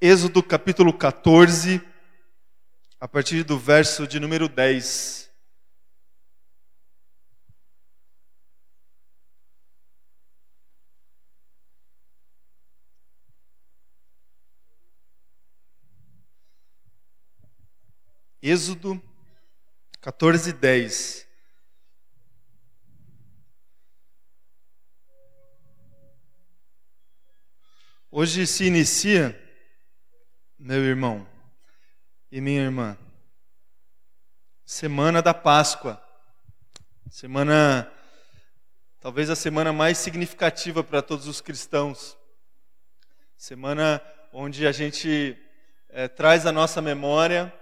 Êxodo capítulo 14, a partir do verso de número 10. Êxodo 14, 10. Hoje se inicia meu irmão e minha irmã. Semana da Páscoa. Semana, talvez a semana mais significativa para todos os cristãos. Semana onde a gente é, traz a nossa memória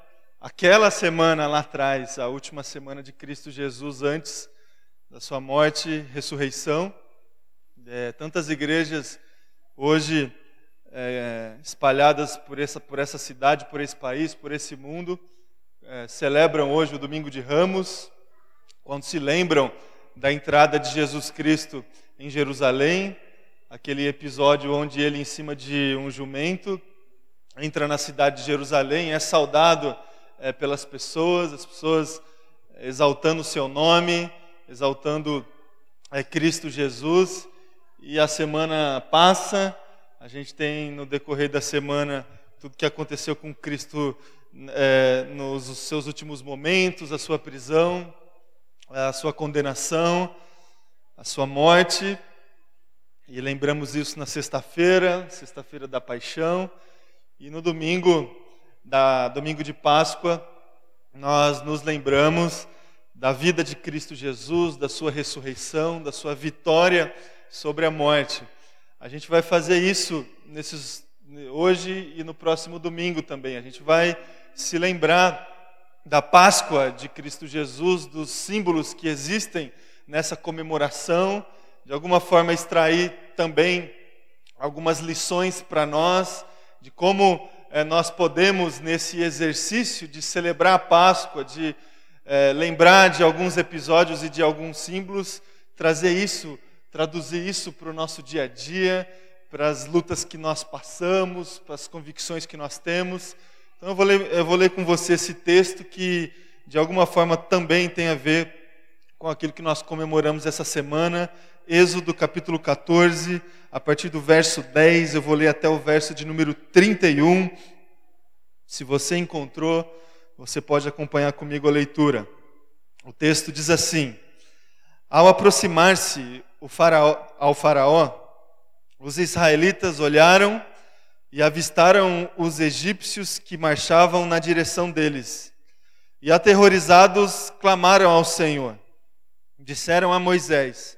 aquela semana lá atrás, a última semana de Cristo Jesus antes da sua morte e ressurreição. É, tantas igrejas hoje é, espalhadas por essa, por essa cidade, por esse país, por esse mundo, é, celebram hoje o Domingo de Ramos, quando se lembram da entrada de Jesus Cristo em Jerusalém, aquele episódio onde ele, em cima de um jumento, entra na cidade de Jerusalém, é saudado é, pelas pessoas, as pessoas exaltando o seu nome, exaltando é, Cristo Jesus, e a semana passa a gente tem no decorrer da semana tudo que aconteceu com Cristo é, nos seus últimos momentos, a sua prisão, a sua condenação, a sua morte. E lembramos isso na sexta-feira, sexta-feira da paixão. E no domingo, da, domingo de Páscoa, nós nos lembramos da vida de Cristo Jesus, da sua ressurreição, da sua vitória sobre a morte. A gente vai fazer isso nesses, hoje e no próximo domingo também. A gente vai se lembrar da Páscoa de Cristo Jesus, dos símbolos que existem nessa comemoração, de alguma forma extrair também algumas lições para nós de como é, nós podemos, nesse exercício de celebrar a Páscoa, de é, lembrar de alguns episódios e de alguns símbolos, trazer isso traduzir isso para o nosso dia a dia, para as lutas que nós passamos, para as convicções que nós temos. Então eu vou ler, eu vou ler com você esse texto que, de alguma forma, também tem a ver com aquilo que nós comemoramos essa semana. Êxodo capítulo 14, a partir do verso 10, eu vou ler até o verso de número 31. Se você encontrou, você pode acompanhar comigo a leitura. O texto diz assim: Ao aproximar-se faraó, ao Faraó, os israelitas olharam e avistaram os egípcios que marchavam na direção deles. E aterrorizados clamaram ao Senhor. Disseram a Moisés: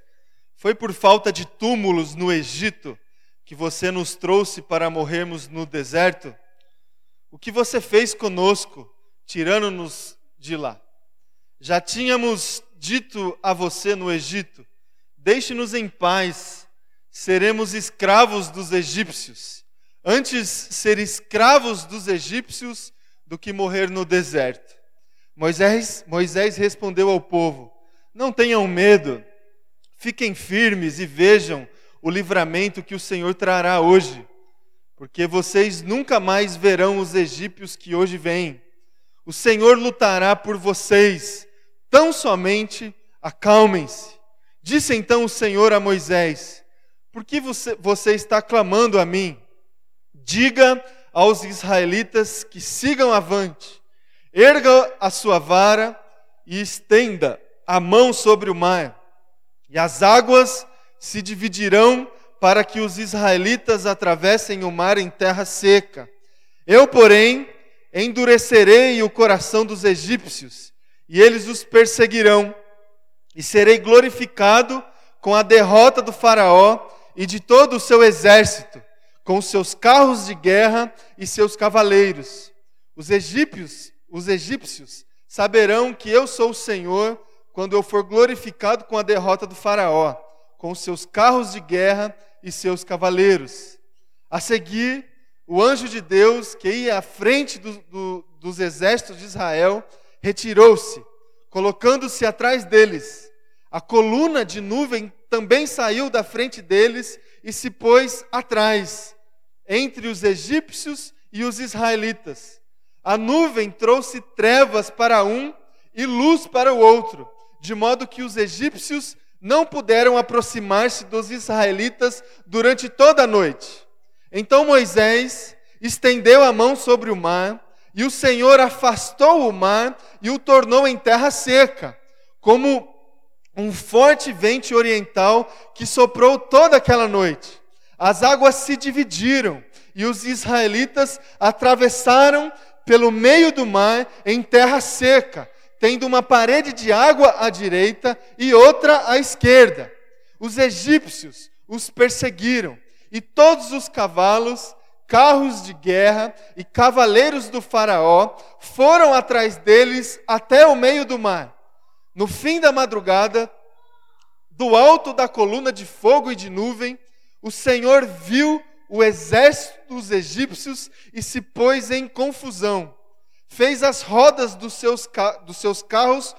Foi por falta de túmulos no Egito que você nos trouxe para morrermos no deserto? O que você fez conosco, tirando-nos de lá? Já tínhamos dito a você no Egito: Deixe-nos em paz, seremos escravos dos egípcios. Antes ser escravos dos egípcios do que morrer no deserto. Moisés, Moisés respondeu ao povo: Não tenham medo, fiquem firmes e vejam o livramento que o Senhor trará hoje, porque vocês nunca mais verão os egípcios que hoje vêm. O Senhor lutará por vocês, tão somente acalmem-se. Disse então o Senhor a Moisés: Por que você, você está clamando a mim? Diga aos israelitas que sigam avante, erga a sua vara e estenda a mão sobre o mar, e as águas se dividirão para que os israelitas atravessem o mar em terra seca. Eu, porém, endurecerei o coração dos egípcios, e eles os perseguirão e serei glorificado com a derrota do Faraó e de todo o seu exército, com seus carros de guerra e seus cavaleiros. Os egípcios, os egípcios saberão que eu sou o Senhor quando eu for glorificado com a derrota do Faraó, com seus carros de guerra e seus cavaleiros. A seguir, o anjo de Deus, que ia à frente do, do, dos exércitos de Israel, retirou-se, colocando-se atrás deles a coluna de nuvem também saiu da frente deles e se pôs atrás, entre os egípcios e os israelitas. A nuvem trouxe trevas para um e luz para o outro, de modo que os egípcios não puderam aproximar-se dos israelitas durante toda a noite. Então Moisés estendeu a mão sobre o mar, e o Senhor afastou o mar e o tornou em terra seca, como um forte vento oriental que soprou toda aquela noite. As águas se dividiram e os israelitas atravessaram pelo meio do mar em terra seca, tendo uma parede de água à direita e outra à esquerda. Os egípcios os perseguiram e todos os cavalos, carros de guerra e cavaleiros do Faraó foram atrás deles até o meio do mar. No fim da madrugada, do alto da coluna de fogo e de nuvem, o Senhor viu o exército dos egípcios e se pôs em confusão. Fez as rodas dos seus, dos seus carros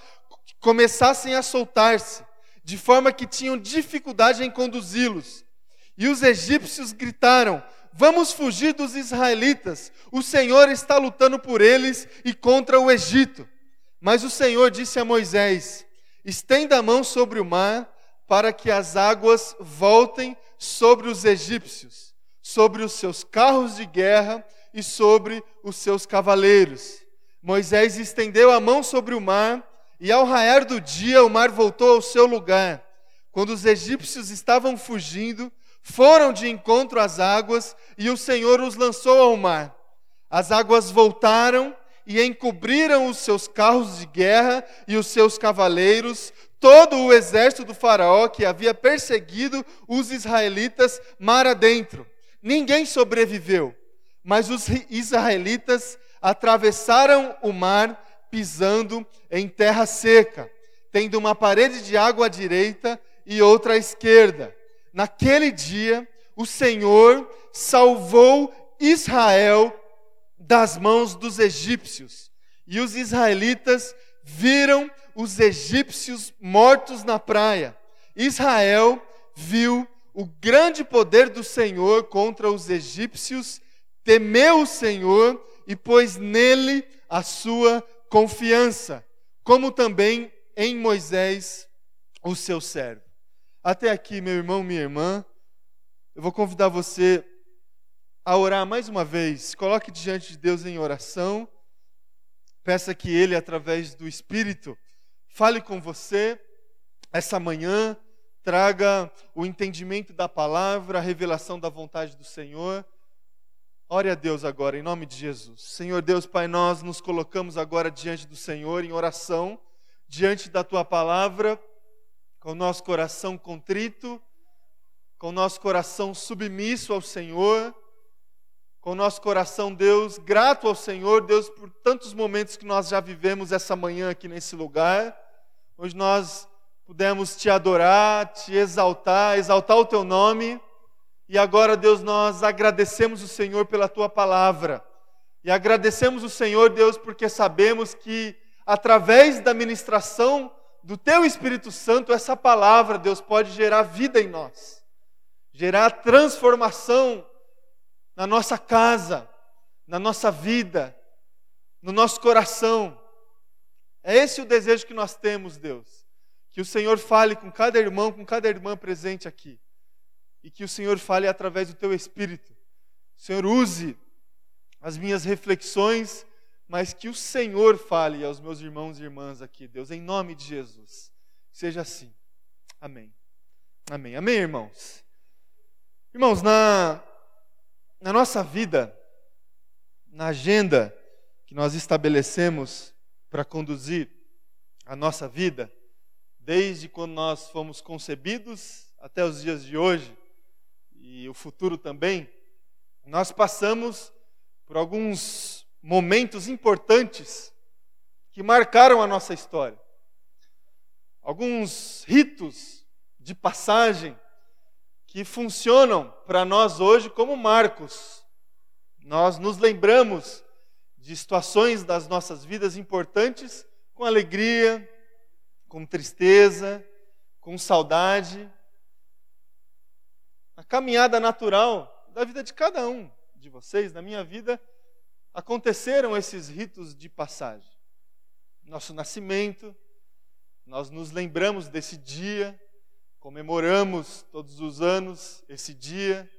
começassem a soltar-se, de forma que tinham dificuldade em conduzi-los. E os egípcios gritaram: Vamos fugir dos israelitas, o Senhor está lutando por eles e contra o Egito. Mas o Senhor disse a Moisés: Estenda a mão sobre o mar, para que as águas voltem sobre os egípcios, sobre os seus carros de guerra e sobre os seus cavaleiros. Moisés estendeu a mão sobre o mar, e ao raiar do dia o mar voltou ao seu lugar. Quando os egípcios estavam fugindo, foram de encontro às águas, e o Senhor os lançou ao mar. As águas voltaram e encobriram os seus carros de guerra e os seus cavaleiros, todo o exército do Faraó que havia perseguido os israelitas mar adentro. Ninguém sobreviveu, mas os israelitas atravessaram o mar pisando em terra seca, tendo uma parede de água à direita e outra à esquerda. Naquele dia, o Senhor salvou Israel das mãos dos egípcios, e os israelitas viram os egípcios mortos na praia. Israel viu o grande poder do Senhor contra os egípcios, temeu o Senhor e pôs nele a sua confiança, como também em Moisés, o seu servo. Até aqui, meu irmão, minha irmã, eu vou convidar você a orar mais uma vez. Coloque diante de Deus em oração. Peça que Ele, através do Espírito, fale com você essa manhã, traga o entendimento da palavra, a revelação da vontade do Senhor. Ore a Deus agora, em nome de Jesus. Senhor Deus, Pai, nós nos colocamos agora diante do Senhor em oração, diante da tua palavra, com o nosso coração contrito, com o nosso coração submisso ao Senhor, com o nosso coração, Deus, grato ao Senhor, Deus, por tantos momentos que nós já vivemos essa manhã aqui nesse lugar onde nós pudemos te adorar, te exaltar, exaltar o teu nome. E agora, Deus, nós agradecemos o Senhor pela tua palavra. E agradecemos o Senhor, Deus, porque sabemos que através da ministração do teu Espírito Santo, essa palavra, Deus, pode gerar vida em nós, gerar transformação na nossa casa, na nossa vida, no nosso coração. É esse o desejo que nós temos, Deus. Que o Senhor fale com cada irmão, com cada irmã presente aqui. E que o Senhor fale através do teu espírito. Senhor use as minhas reflexões, mas que o Senhor fale aos meus irmãos e irmãs aqui, Deus, em nome de Jesus. Seja assim. Amém. Amém. Amém, irmãos. Irmãos, na, na nossa vida, na agenda que nós estabelecemos para conduzir a nossa vida, desde quando nós fomos concebidos até os dias de hoje e o futuro também, nós passamos por alguns momentos importantes que marcaram a nossa história. Alguns ritos de passagem que funcionam para nós hoje como marcos. Nós nos lembramos de situações das nossas vidas importantes com alegria, com tristeza, com saudade. A caminhada natural da vida de cada um de vocês, na minha vida, aconteceram esses ritos de passagem. Nosso nascimento, nós nos lembramos desse dia, comemoramos todos os anos esse dia.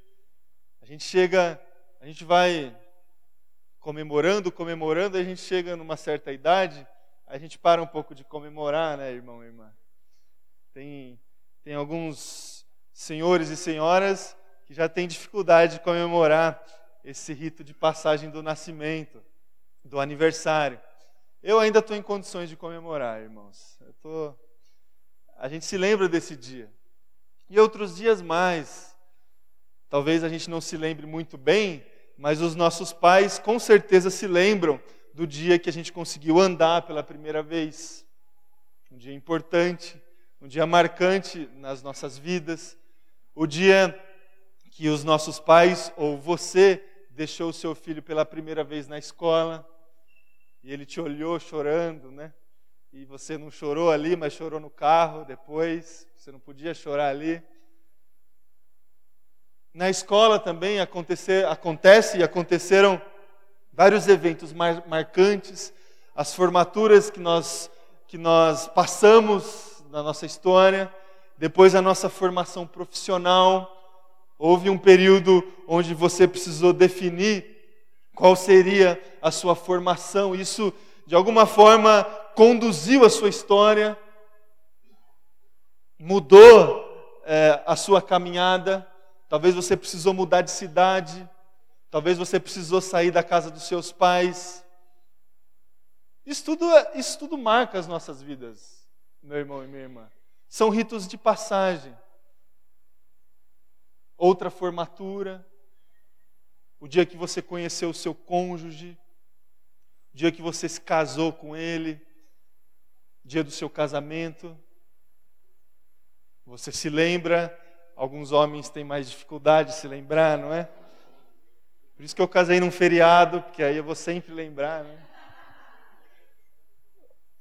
A gente chega, a gente vai comemorando, comemorando, a gente chega numa certa idade, a gente para um pouco de comemorar, né, irmão e irmã? Tem, tem alguns senhores e senhoras que já têm dificuldade de comemorar esse rito de passagem do nascimento, do aniversário. Eu ainda estou em condições de comemorar, irmãos. Tô... A gente se lembra desse dia. E outros dias mais. Talvez a gente não se lembre muito bem, mas os nossos pais com certeza se lembram do dia que a gente conseguiu andar pela primeira vez. Um dia importante, um dia marcante nas nossas vidas. O dia que os nossos pais ou você deixou o seu filho pela primeira vez na escola e ele te olhou chorando, né? E você não chorou ali, mas chorou no carro depois. Você não podia chorar ali. Na escola também acontecer, acontece e aconteceram vários eventos mar, marcantes, as formaturas que nós que nós passamos na nossa história, depois a nossa formação profissional, Houve um período onde você precisou definir qual seria a sua formação. Isso, de alguma forma, conduziu a sua história, mudou é, a sua caminhada. Talvez você precisou mudar de cidade, talvez você precisou sair da casa dos seus pais. Isso tudo, isso tudo marca as nossas vidas, meu irmão e minha irmã. São ritos de passagem outra formatura, o dia que você conheceu o seu cônjuge, dia que você se casou com ele, dia do seu casamento. Você se lembra, alguns homens têm mais dificuldade de se lembrar, não é? Por isso que eu casei num feriado, porque aí eu vou sempre lembrar, né?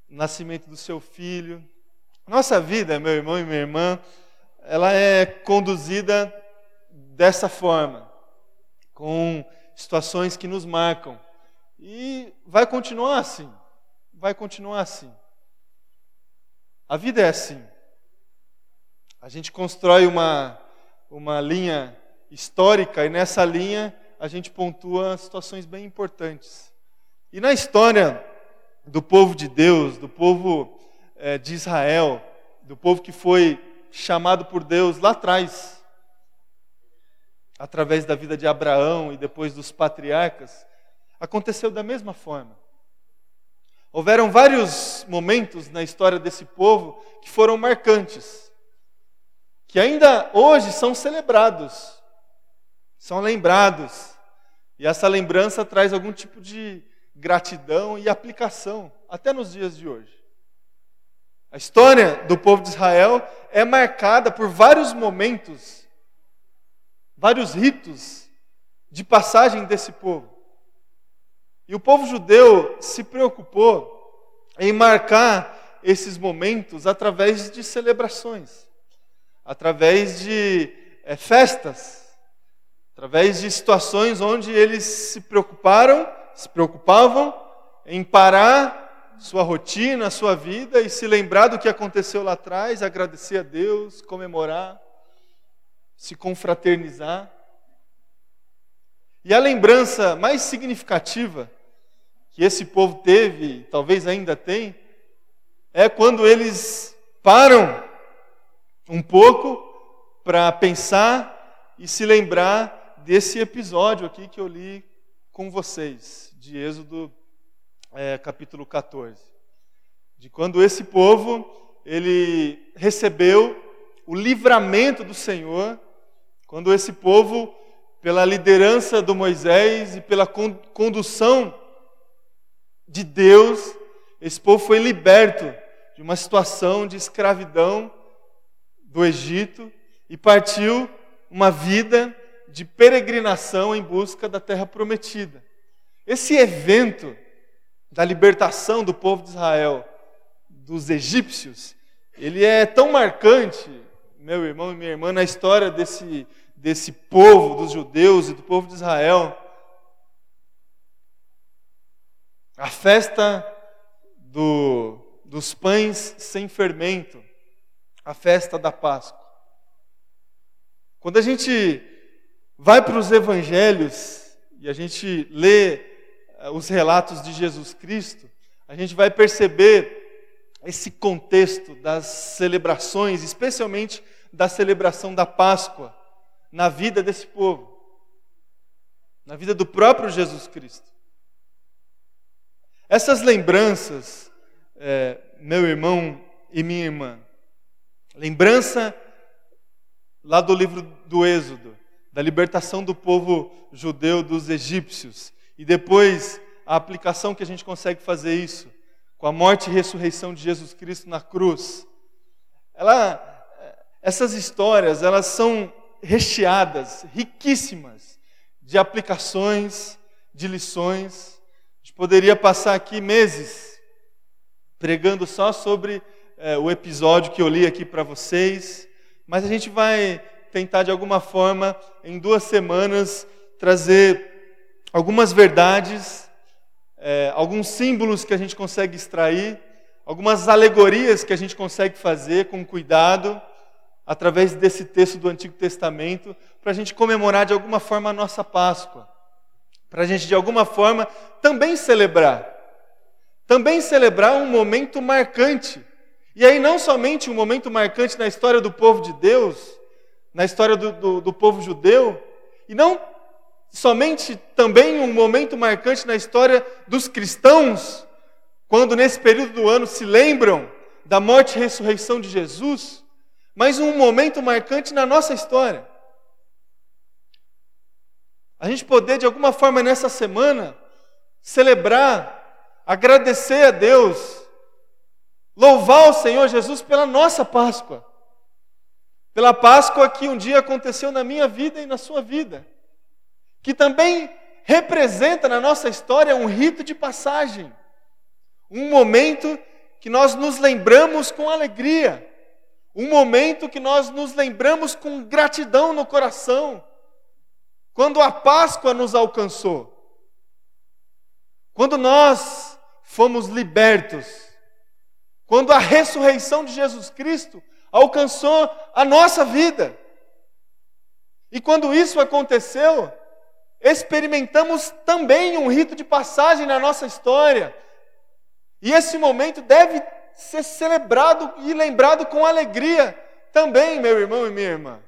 Nascimento do seu filho. Nossa vida, meu irmão e minha irmã, ela é conduzida dessa forma, com situações que nos marcam. E vai continuar assim. Vai continuar assim. A vida é assim. A gente constrói uma, uma linha histórica e nessa linha a gente pontua situações bem importantes. E na história do povo de Deus, do povo é, de Israel, do povo que foi chamado por Deus lá atrás, através da vida de Abraão e depois dos patriarcas, aconteceu da mesma forma. Houveram vários momentos na história desse povo que foram marcantes, que ainda hoje são celebrados, são lembrados, e essa lembrança traz algum tipo de gratidão e aplicação, até nos dias de hoje. A história do povo de Israel é marcada por vários momentos vários ritos de passagem desse povo. E o povo judeu se preocupou em marcar esses momentos através de celebrações, através de é, festas, através de situações onde eles se preocuparam, se preocupavam em parar sua rotina, sua vida e se lembrar do que aconteceu lá atrás, agradecer a Deus, comemorar se confraternizar. E a lembrança mais significativa que esse povo teve, talvez ainda tem, é quando eles param um pouco para pensar e se lembrar desse episódio aqui que eu li com vocês, de Êxodo é, capítulo 14. De quando esse povo, ele recebeu o livramento do Senhor quando esse povo, pela liderança do Moisés e pela condução de Deus, esse povo foi liberto de uma situação de escravidão do Egito e partiu uma vida de peregrinação em busca da terra prometida. Esse evento da libertação do povo de Israel dos egípcios, ele é tão marcante meu irmão e minha irmã, na história desse, desse povo, dos judeus e do povo de Israel, a festa do, dos pães sem fermento, a festa da Páscoa. Quando a gente vai para os evangelhos e a gente lê eh, os relatos de Jesus Cristo, a gente vai perceber esse contexto das celebrações, especialmente da celebração da Páscoa, na vida desse povo, na vida do próprio Jesus Cristo. Essas lembranças, é, meu irmão e minha irmã, lembrança lá do livro do Êxodo, da libertação do povo judeu dos egípcios, e depois a aplicação que a gente consegue fazer isso com a morte e ressurreição de Jesus Cristo na cruz. Ela, essas histórias, elas são recheadas, riquíssimas de aplicações, de lições. Poderia passar aqui meses pregando só sobre é, o episódio que eu li aqui para vocês, mas a gente vai tentar de alguma forma, em duas semanas, trazer algumas verdades, é, alguns símbolos que a gente consegue extrair, algumas alegorias que a gente consegue fazer com cuidado, através desse texto do Antigo Testamento, para a gente comemorar de alguma forma a nossa Páscoa para a gente de alguma forma também celebrar. Também celebrar um momento marcante. E aí, não somente um momento marcante na história do povo de Deus, na história do, do, do povo judeu, e não somente também um momento marcante na história dos cristãos, quando nesse período do ano se lembram da morte e ressurreição de Jesus, mas um momento marcante na nossa história. A gente poder, de alguma forma, nessa semana, celebrar, agradecer a Deus, louvar o Senhor Jesus pela nossa Páscoa. Pela Páscoa que um dia aconteceu na minha vida e na sua vida. Que também representa na nossa história um rito de passagem. Um momento que nós nos lembramos com alegria. Um momento que nós nos lembramos com gratidão no coração quando a Páscoa nos alcançou, quando nós fomos libertos, quando a ressurreição de Jesus Cristo alcançou a nossa vida. E quando isso aconteceu, experimentamos também um rito de passagem na nossa história. E esse momento deve ser celebrado e lembrado com alegria também, meu irmão e minha irmã.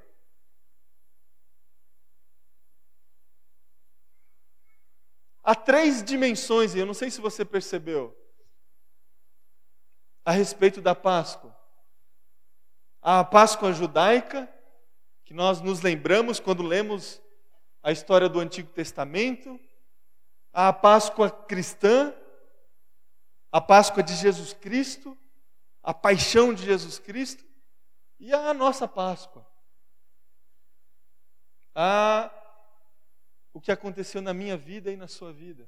Há três dimensões, e eu não sei se você percebeu, a respeito da Páscoa. A Páscoa judaica, que nós nos lembramos quando lemos a história do Antigo Testamento. A Páscoa cristã, a Páscoa de Jesus Cristo, a paixão de Jesus Cristo, e a nossa Páscoa. Há o que aconteceu na minha vida e na sua vida,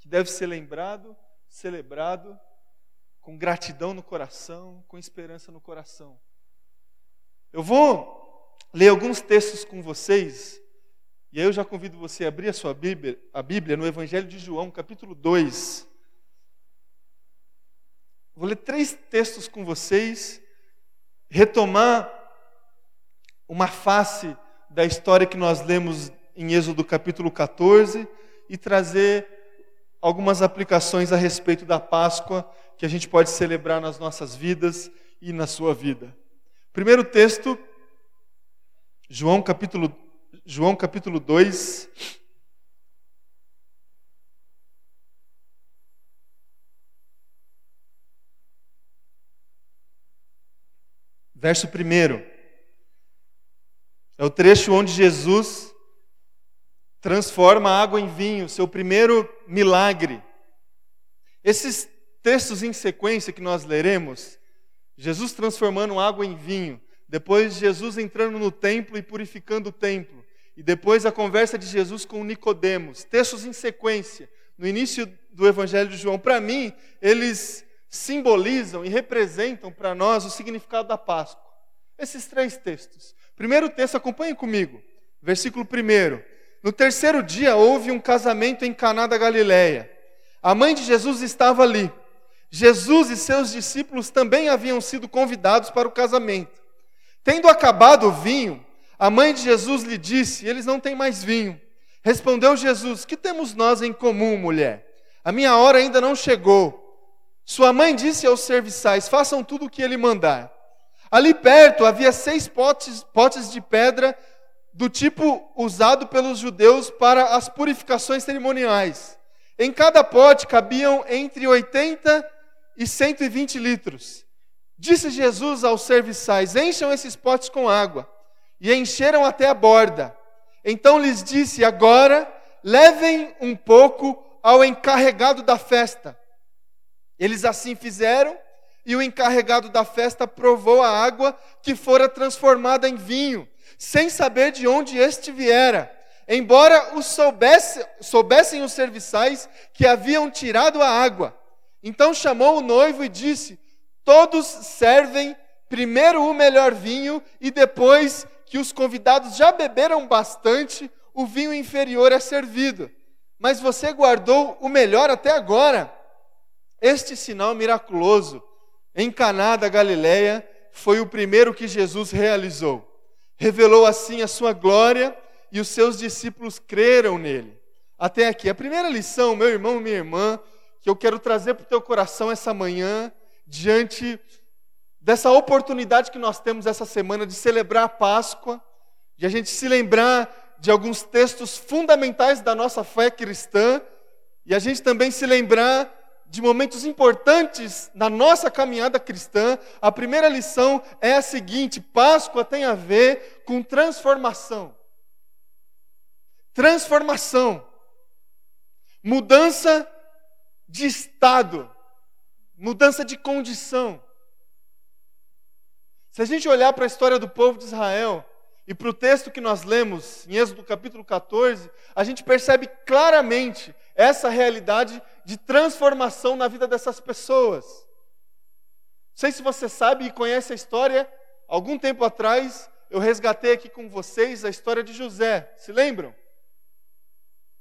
que deve ser lembrado, celebrado, com gratidão no coração, com esperança no coração. Eu vou ler alguns textos com vocês, e aí eu já convido você a abrir a sua Bíblia, a Bíblia no Evangelho de João, capítulo 2. Vou ler três textos com vocês, retomar uma face da história que nós lemos em Êxodo capítulo 14 e trazer algumas aplicações a respeito da Páscoa que a gente pode celebrar nas nossas vidas e na sua vida. Primeiro texto, João capítulo, João capítulo 2. Verso 1. É o trecho onde Jesus transforma a água em vinho, seu primeiro milagre. Esses textos em sequência que nós leremos, Jesus transformando água em vinho, depois Jesus entrando no templo e purificando o templo, e depois a conversa de Jesus com Nicodemos, textos em sequência, no início do Evangelho de João, para mim, eles simbolizam e representam para nós o significado da Páscoa. Esses três textos. Primeiro texto, acompanhe comigo. Versículo 1. No terceiro dia houve um casamento em Caná da Galileia. A mãe de Jesus estava ali. Jesus e seus discípulos também haviam sido convidados para o casamento. Tendo acabado o vinho, a mãe de Jesus lhe disse: Eles não têm mais vinho. Respondeu Jesus: Que temos nós em comum, mulher? A minha hora ainda não chegou. Sua mãe disse aos serviçais: Façam tudo o que ele mandar. Ali perto havia seis potes, potes de pedra do tipo usado pelos judeus para as purificações cerimoniais. Em cada pote cabiam entre 80 e 120 litros. Disse Jesus aos serviçais: Encham esses potes com água. E encheram até a borda. Então lhes disse: Agora levem um pouco ao encarregado da festa. Eles assim fizeram, e o encarregado da festa provou a água que fora transformada em vinho, sem saber de onde este viera. Embora os soubesse, soubessem os serviçais que haviam tirado a água. Então chamou o noivo e disse: Todos servem primeiro o melhor vinho, e depois que os convidados já beberam bastante, o vinho inferior é servido. Mas você guardou o melhor até agora. Este sinal miraculoso em Caná da Galileia foi o primeiro que Jesus realizou. Revelou assim a sua glória e os seus discípulos creram nele. Até aqui. A primeira lição, meu irmão minha irmã, que eu quero trazer para o teu coração essa manhã, diante dessa oportunidade que nós temos essa semana de celebrar a Páscoa, de a gente se lembrar de alguns textos fundamentais da nossa fé cristã, e a gente também se lembrar de momentos importantes na nossa caminhada cristã, a primeira lição é a seguinte: Páscoa tem a ver com transformação. Transformação. Mudança de estado. Mudança de condição. Se a gente olhar para a história do povo de Israel e para o texto que nós lemos em Êxodo capítulo 14, a gente percebe claramente essa realidade de transformação na vida dessas pessoas. Não sei se você sabe e conhece a história, algum tempo atrás eu resgatei aqui com vocês a história de José. Se lembram?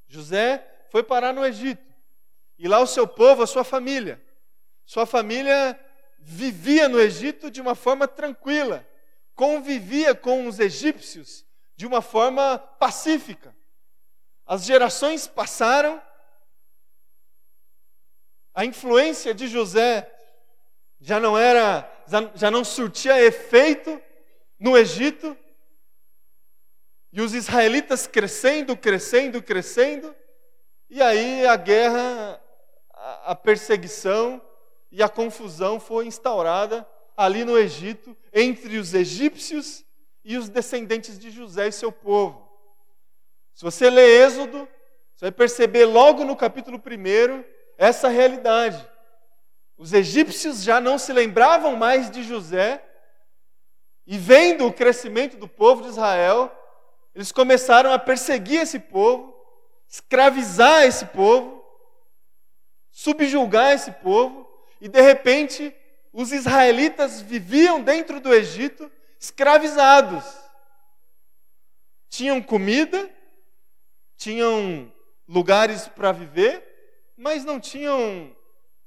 José foi parar no Egito. E lá o seu povo, a sua família. Sua família vivia no Egito de uma forma tranquila, convivia com os egípcios de uma forma pacífica. As gerações passaram a influência de José já não era, já não surtia efeito no Egito, e os israelitas crescendo, crescendo, crescendo, e aí a guerra, a perseguição e a confusão foi instaurada ali no Egito entre os egípcios e os descendentes de José e seu povo. Se você ler Êxodo, você vai perceber logo no capítulo 1 essa realidade. Os egípcios já não se lembravam mais de José, e vendo o crescimento do povo de Israel, eles começaram a perseguir esse povo, escravizar esse povo, subjugar esse povo, e de repente os israelitas viviam dentro do Egito escravizados. Tinham comida, tinham lugares para viver, mas não tinham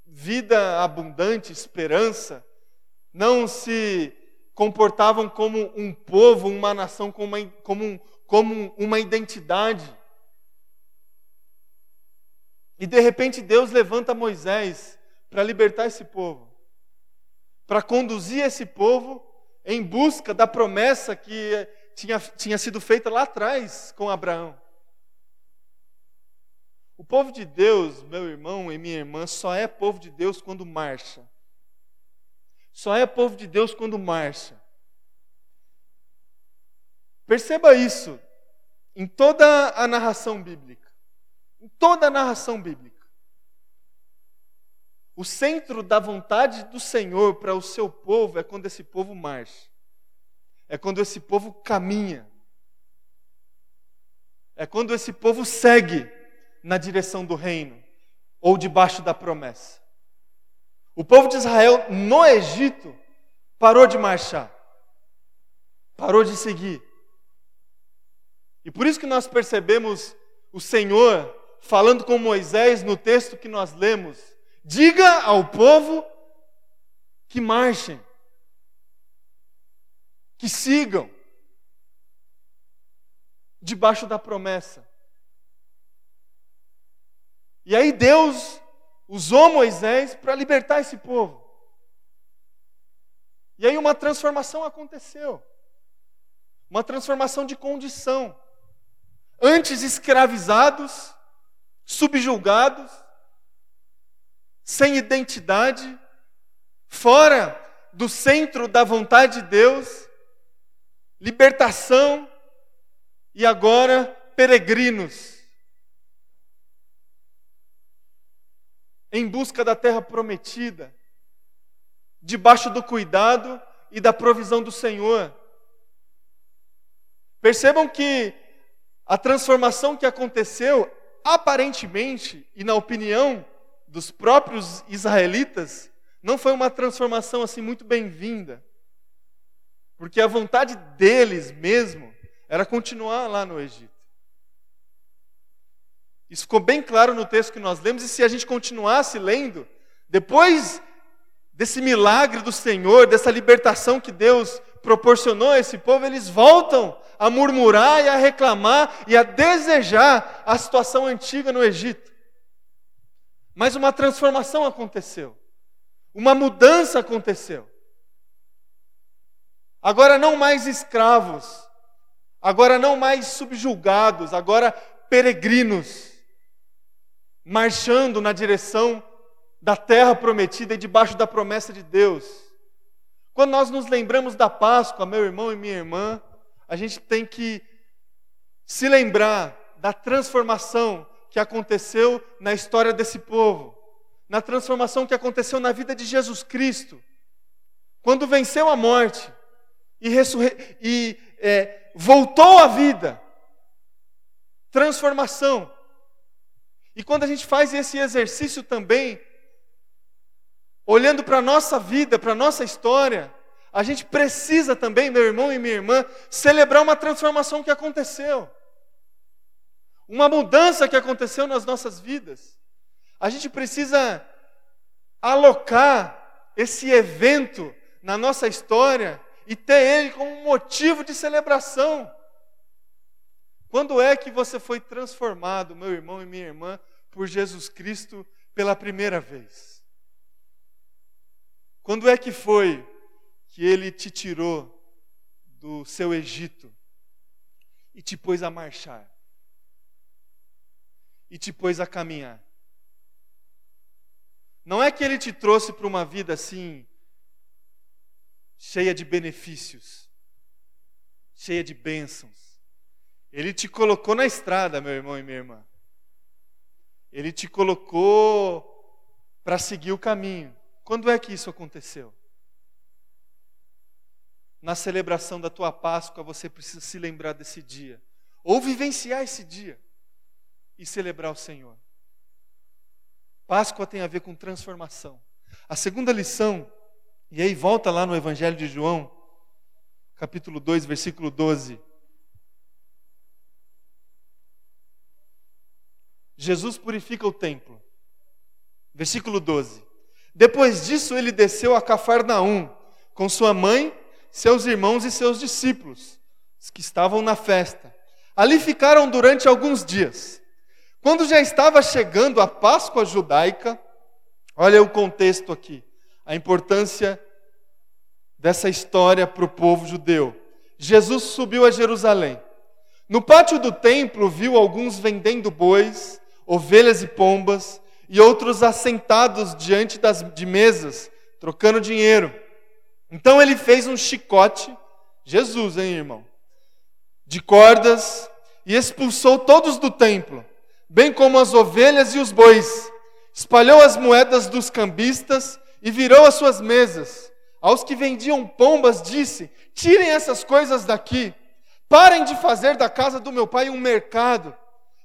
vida abundante, esperança, não se comportavam como um povo, uma nação, como uma, como, como uma identidade. E de repente Deus levanta Moisés para libertar esse povo, para conduzir esse povo em busca da promessa que tinha, tinha sido feita lá atrás com Abraão. O povo de Deus, meu irmão e minha irmã, só é povo de Deus quando marcha. Só é povo de Deus quando marcha. Perceba isso em toda a narração bíblica. Em toda a narração bíblica. O centro da vontade do Senhor para o seu povo é quando esse povo marcha. É quando esse povo caminha. É quando esse povo segue na direção do reino ou debaixo da promessa. O povo de Israel no Egito parou de marchar, parou de seguir. E por isso que nós percebemos o Senhor falando com Moisés no texto que nós lemos: diga ao povo que marchem, que sigam debaixo da promessa. E aí Deus usou Moisés para libertar esse povo. E aí uma transformação aconteceu. Uma transformação de condição. Antes escravizados, subjugados, sem identidade, fora do centro da vontade de Deus, libertação e agora peregrinos em busca da terra prometida, debaixo do cuidado e da provisão do Senhor. Percebam que a transformação que aconteceu, aparentemente, e na opinião dos próprios israelitas, não foi uma transformação assim muito bem-vinda. Porque a vontade deles mesmo era continuar lá no Egito. Isso ficou bem claro no texto que nós lemos, e se a gente continuasse lendo, depois desse milagre do Senhor, dessa libertação que Deus proporcionou a esse povo, eles voltam a murmurar e a reclamar e a desejar a situação antiga no Egito. Mas uma transformação aconteceu, uma mudança aconteceu. Agora não mais escravos, agora não mais subjugados, agora peregrinos, marchando na direção da terra prometida e debaixo da promessa de Deus. Quando nós nos lembramos da Páscoa, meu irmão e minha irmã, a gente tem que se lembrar da transformação que aconteceu na história desse povo, na transformação que aconteceu na vida de Jesus Cristo, quando venceu a morte e, e é, voltou à vida. Transformação. E quando a gente faz esse exercício também, olhando para a nossa vida, para a nossa história, a gente precisa também, meu irmão e minha irmã, celebrar uma transformação que aconteceu. Uma mudança que aconteceu nas nossas vidas. A gente precisa alocar esse evento na nossa história e ter ele como motivo de celebração. Quando é que você foi transformado, meu irmão e minha irmã, por Jesus Cristo pela primeira vez? Quando é que foi que ele te tirou do seu Egito e te pôs a marchar? E te pôs a caminhar? Não é que ele te trouxe para uma vida assim, cheia de benefícios, cheia de bênçãos. Ele te colocou na estrada, meu irmão e minha irmã. Ele te colocou para seguir o caminho. Quando é que isso aconteceu? Na celebração da tua Páscoa, você precisa se lembrar desse dia, ou vivenciar esse dia e celebrar o Senhor. Páscoa tem a ver com transformação. A segunda lição, e aí volta lá no Evangelho de João, capítulo 2, versículo 12. Jesus purifica o templo. Versículo 12. Depois disso, ele desceu a Cafarnaum com sua mãe, seus irmãos e seus discípulos, os que estavam na festa. Ali ficaram durante alguns dias. Quando já estava chegando a Páscoa judaica, olha o contexto aqui, a importância dessa história para o povo judeu. Jesus subiu a Jerusalém. No pátio do templo, viu alguns vendendo bois, ovelhas e pombas e outros assentados diante das, de mesas, trocando dinheiro. Então ele fez um chicote, Jesus, hein, irmão, de cordas e expulsou todos do templo, bem como as ovelhas e os bois. Espalhou as moedas dos cambistas e virou as suas mesas. Aos que vendiam pombas, disse: Tirem essas coisas daqui. Parem de fazer da casa do meu pai um mercado.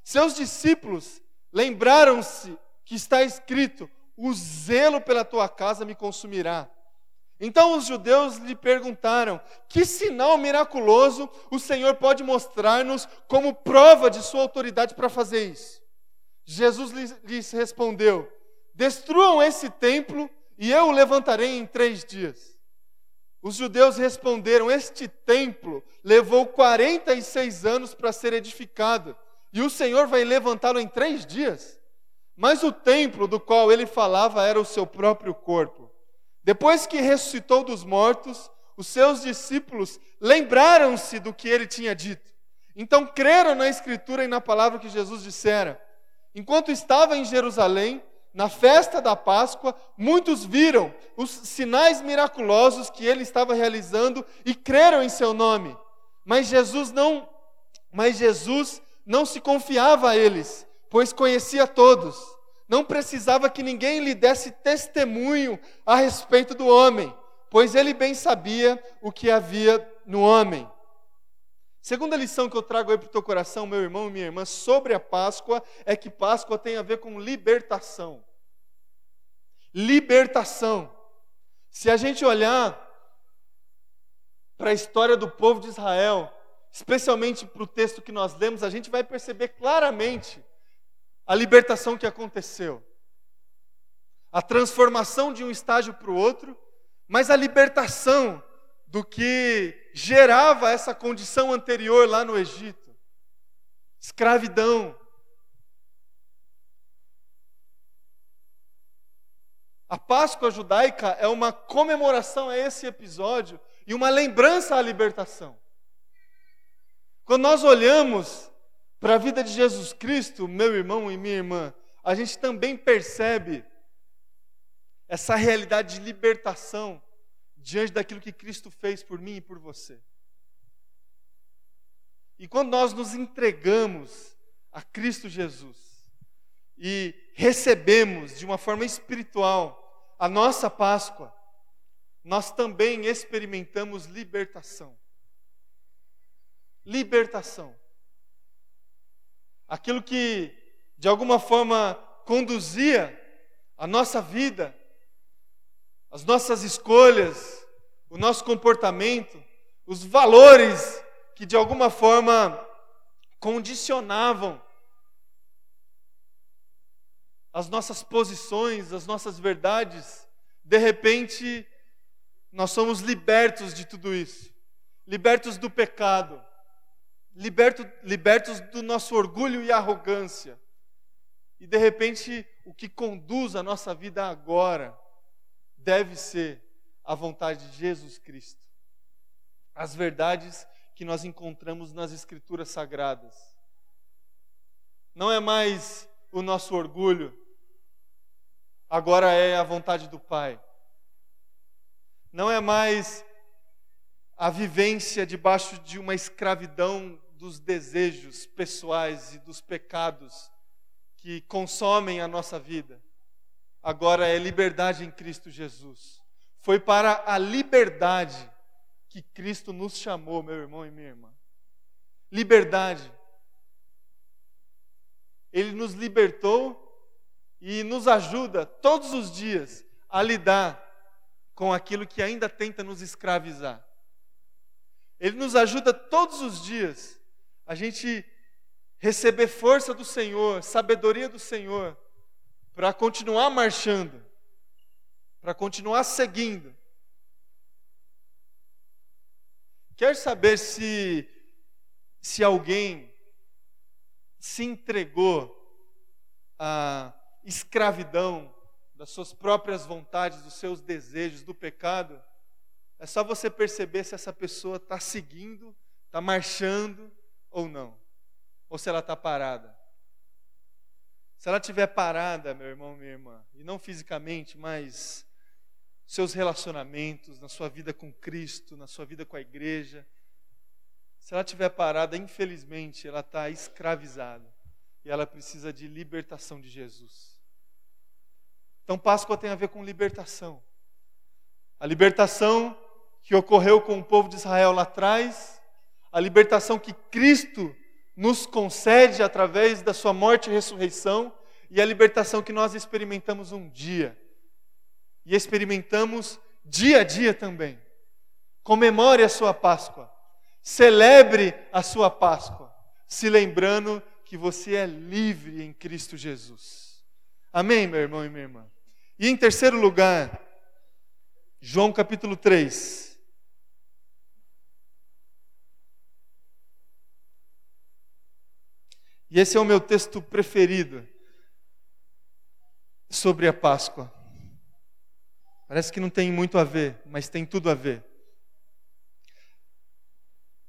Seus discípulos lembraram-se que está escrito: O zelo pela tua casa me consumirá. Então os judeus lhe perguntaram: Que sinal miraculoso o Senhor pode mostrar-nos como prova de sua autoridade para fazer isso? Jesus lhes respondeu: Destruam esse templo e eu o levantarei em três dias. Os judeus responderam: Este templo levou 46 anos para ser edificado, e o Senhor vai levantá-lo em três dias. Mas o templo do qual ele falava era o seu próprio corpo. Depois que ressuscitou dos mortos, os seus discípulos lembraram-se do que ele tinha dito. Então creram na Escritura e na palavra que Jesus dissera. Enquanto estava em Jerusalém, na festa da Páscoa, muitos viram os sinais miraculosos que ele estava realizando e creram em seu nome. Mas Jesus não, mas Jesus não se confiava a eles, pois conhecia todos. Não precisava que ninguém lhe desse testemunho a respeito do homem, pois ele bem sabia o que havia no homem. Segunda lição que eu trago aí para o teu coração, meu irmão e minha irmã, sobre a Páscoa, é que Páscoa tem a ver com libertação. Libertação. Se a gente olhar para a história do povo de Israel, especialmente para o texto que nós lemos, a gente vai perceber claramente a libertação que aconteceu. A transformação de um estágio para o outro, mas a libertação do que gerava essa condição anterior lá no Egito. Escravidão. A Páscoa judaica é uma comemoração a esse episódio e uma lembrança à libertação. Quando nós olhamos para a vida de Jesus Cristo, meu irmão e minha irmã, a gente também percebe essa realidade de libertação diante daquilo que Cristo fez por mim e por você. E quando nós nos entregamos a Cristo Jesus e recebemos de uma forma espiritual a nossa Páscoa, nós também experimentamos libertação. Libertação. Aquilo que de alguma forma conduzia a nossa vida as nossas escolhas, o nosso comportamento, os valores que de alguma forma condicionavam as nossas posições, as nossas verdades, de repente nós somos libertos de tudo isso, libertos do pecado, liberto, libertos do nosso orgulho e arrogância. E de repente o que conduz a nossa vida agora deve ser a vontade de Jesus Cristo. As verdades que nós encontramos nas Escrituras Sagradas. Não é mais o nosso orgulho, agora é a vontade do Pai. Não é mais a vivência debaixo de uma escravidão dos desejos pessoais e dos pecados que consomem a nossa vida agora é liberdade em Cristo Jesus. Foi para a liberdade que Cristo nos chamou, meu irmão e minha irmã. Liberdade. Ele nos libertou e nos ajuda todos os dias a lidar com aquilo que ainda tenta nos escravizar. Ele nos ajuda todos os dias a gente receber força do Senhor, sabedoria do Senhor, para continuar marchando, para continuar seguindo. Quer saber se se alguém se entregou à escravidão das suas próprias vontades, dos seus desejos, do pecado? É só você perceber se essa pessoa está seguindo, está marchando ou não, ou se ela está parada. Se ela estiver parada, meu irmão, minha irmã, e não fisicamente, mas seus relacionamentos, na sua vida com Cristo, na sua vida com a igreja, se ela estiver parada, infelizmente, ela está escravizada e ela precisa de libertação de Jesus. Então, Páscoa tem a ver com libertação. A libertação que ocorreu com o povo de Israel lá atrás, a libertação que Cristo nos concede através da sua morte e ressurreição e a libertação que nós experimentamos um dia e experimentamos dia a dia também. Comemore a sua Páscoa, celebre a sua Páscoa, se lembrando que você é livre em Cristo Jesus. Amém, meu irmão e minha irmã? E em terceiro lugar, João capítulo 3. E esse é o meu texto preferido sobre a Páscoa. Parece que não tem muito a ver, mas tem tudo a ver.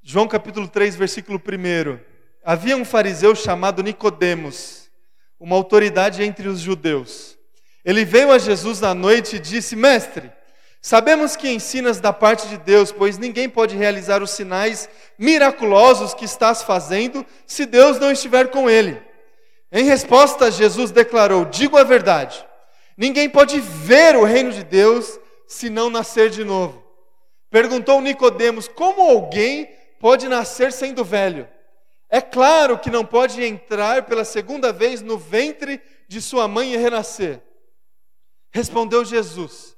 João capítulo 3, versículo 1. Havia um fariseu chamado Nicodemos, uma autoridade entre os judeus. Ele veio a Jesus na noite e disse: Mestre, sabemos que ensinas da parte de Deus, pois ninguém pode realizar os sinais miraculosos que estás fazendo se Deus não estiver com ele. Em resposta, Jesus declarou: Digo a verdade. Ninguém pode ver o reino de Deus se não nascer de novo. Perguntou Nicodemos: Como alguém pode nascer sendo velho? É claro que não pode entrar pela segunda vez no ventre de sua mãe e renascer. Respondeu Jesus: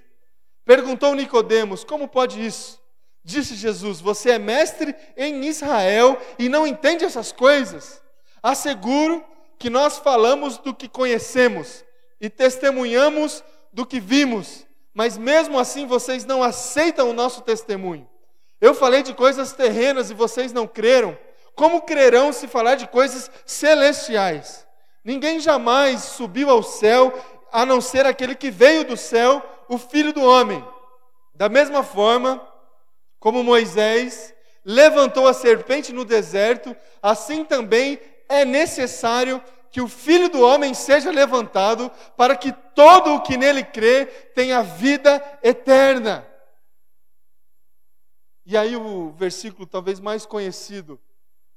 Perguntou Nicodemos: Como pode isso? Disse Jesus: Você é mestre em Israel e não entende essas coisas? Asseguro que nós falamos do que conhecemos e testemunhamos do que vimos, mas mesmo assim vocês não aceitam o nosso testemunho. Eu falei de coisas terrenas e vocês não creram. Como crerão se falar de coisas celestiais? Ninguém jamais subiu ao céu a não ser aquele que veio do céu, o Filho do Homem. Da mesma forma como Moisés levantou a serpente no deserto, assim também é necessário que o Filho do Homem seja levantado, para que todo o que nele crê tenha vida eterna. E aí o versículo talvez mais conhecido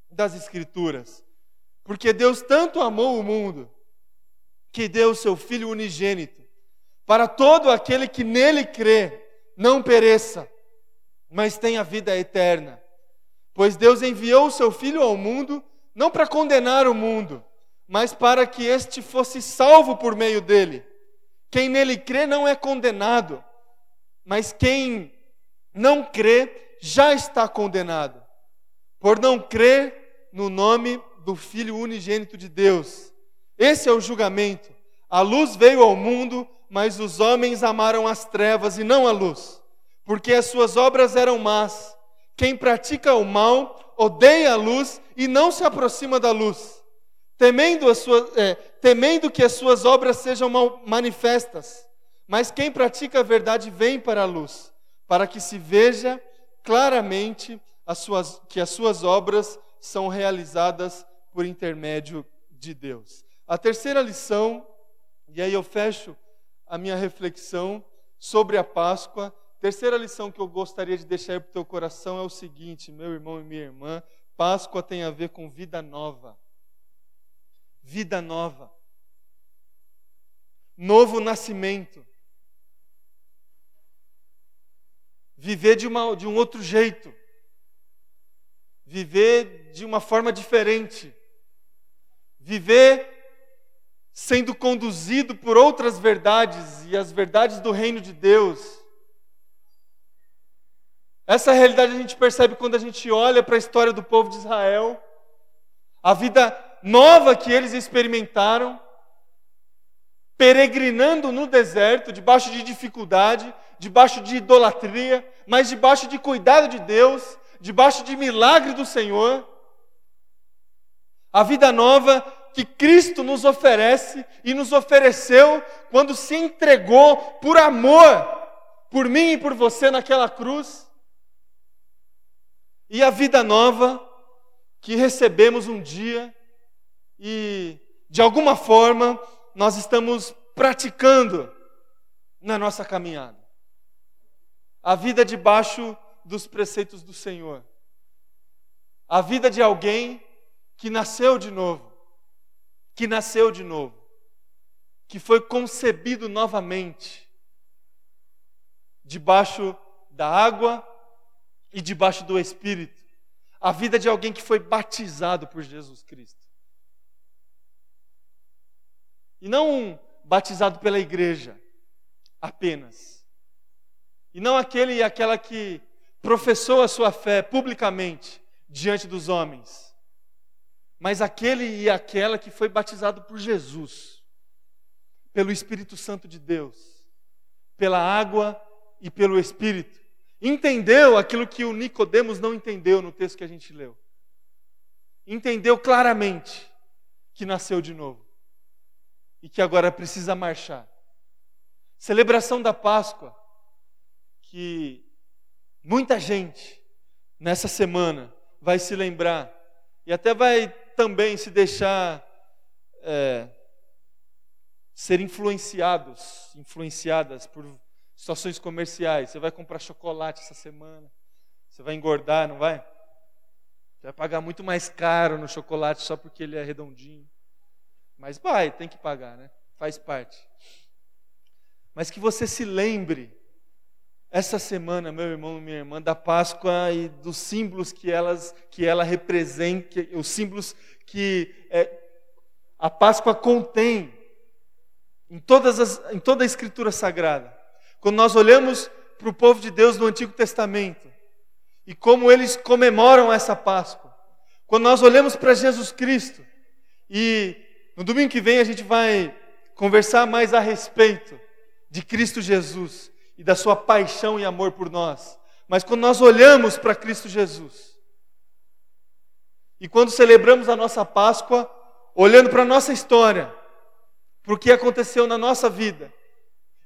das Escrituras. Porque Deus tanto amou o mundo, que deu o seu Filho unigênito, para todo aquele que nele crê, não pereça, mas tenha vida eterna. Pois Deus enviou o seu Filho ao mundo, não para condenar o mundo, mas para que este fosse salvo por meio dele. Quem nele crê não é condenado, mas quem não crê já está condenado, por não crer no nome do Filho unigênito de Deus. Esse é o julgamento. A luz veio ao mundo, mas os homens amaram as trevas e não a luz, porque as suas obras eram más. Quem pratica o mal odeia a luz e não se aproxima da luz temendo, sua, é, temendo que as suas obras sejam manifestas. Mas quem pratica a verdade vem para a luz, para que se veja claramente as suas, que as suas obras são realizadas por intermédio de Deus. A terceira lição, e aí eu fecho a minha reflexão sobre a Páscoa. Terceira lição que eu gostaria de deixar para o teu coração é o seguinte, meu irmão e minha irmã: Páscoa tem a ver com vida nova. Vida nova, novo nascimento, viver de, uma, de um outro jeito, viver de uma forma diferente, viver sendo conduzido por outras verdades e as verdades do reino de Deus. Essa realidade a gente percebe quando a gente olha para a história do povo de Israel, a vida nova que eles experimentaram, peregrinando no deserto, debaixo de dificuldade, debaixo de idolatria, mas debaixo de cuidado de Deus, debaixo de milagre do Senhor. A vida nova que Cristo nos oferece e nos ofereceu quando se entregou por amor por mim e por você naquela cruz. E a vida nova que recebemos um dia e, de alguma forma, nós estamos praticando na nossa caminhada. A vida debaixo dos preceitos do Senhor. A vida de alguém que nasceu de novo, que nasceu de novo, que foi concebido novamente, debaixo da água e debaixo do Espírito. A vida de alguém que foi batizado por Jesus Cristo. E não batizado pela igreja apenas. E não aquele e aquela que professou a sua fé publicamente diante dos homens, mas aquele e aquela que foi batizado por Jesus, pelo Espírito Santo de Deus, pela água e pelo Espírito. Entendeu aquilo que o Nicodemos não entendeu no texto que a gente leu. Entendeu claramente que nasceu de novo e que agora precisa marchar. Celebração da Páscoa, que muita gente nessa semana vai se lembrar e até vai também se deixar é, ser influenciados, influenciadas por situações comerciais. Você vai comprar chocolate essa semana, você vai engordar, não vai? Você vai pagar muito mais caro no chocolate só porque ele é redondinho. Mas vai, tem que pagar, né? Faz parte. Mas que você se lembre essa semana, meu irmão e minha irmã, da Páscoa e dos símbolos que, elas, que ela representa, os símbolos que é, a Páscoa contém em, todas as, em toda a Escritura Sagrada. Quando nós olhamos para o povo de Deus no Antigo Testamento e como eles comemoram essa Páscoa, quando nós olhamos para Jesus Cristo e no domingo que vem a gente vai conversar mais a respeito de Cristo Jesus e da sua paixão e amor por nós. Mas quando nós olhamos para Cristo Jesus, e quando celebramos a nossa Páscoa, olhando para a nossa história, para o que aconteceu na nossa vida,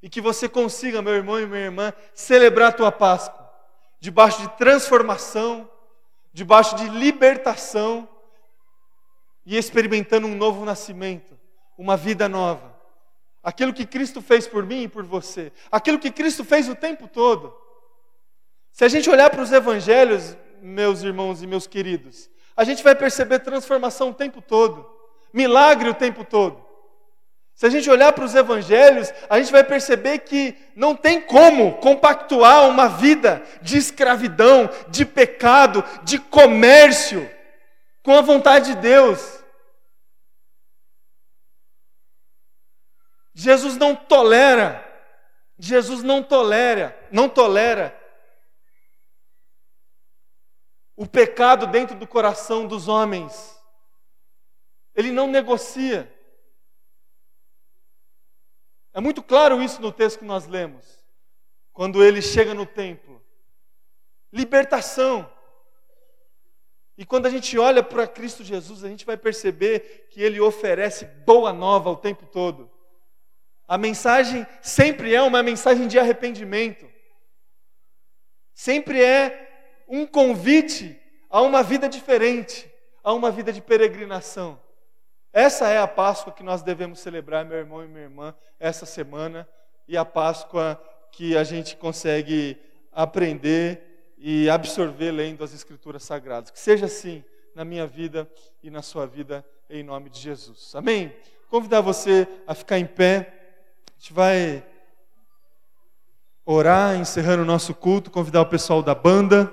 e que você consiga, meu irmão e minha irmã, celebrar a tua Páscoa, debaixo de transformação, debaixo de libertação, e experimentando um novo nascimento, uma vida nova. Aquilo que Cristo fez por mim e por você. Aquilo que Cristo fez o tempo todo. Se a gente olhar para os evangelhos, meus irmãos e meus queridos, a gente vai perceber transformação o tempo todo, milagre o tempo todo. Se a gente olhar para os evangelhos, a gente vai perceber que não tem como compactuar uma vida de escravidão, de pecado, de comércio com a vontade de Deus. Jesus não tolera, Jesus não tolera, não tolera o pecado dentro do coração dos homens. Ele não negocia. É muito claro isso no texto que nós lemos. Quando ele chega no templo. Libertação. E quando a gente olha para Cristo Jesus, a gente vai perceber que ele oferece boa nova o tempo todo. A mensagem sempre é uma mensagem de arrependimento. Sempre é um convite a uma vida diferente, a uma vida de peregrinação. Essa é a Páscoa que nós devemos celebrar, meu irmão e minha irmã, essa semana, e a Páscoa que a gente consegue aprender e absorver lendo as Escrituras Sagradas. Que seja assim na minha vida e na sua vida, em nome de Jesus. Amém? Convidar você a ficar em pé. A gente vai orar, encerrando o nosso culto, convidar o pessoal da banda.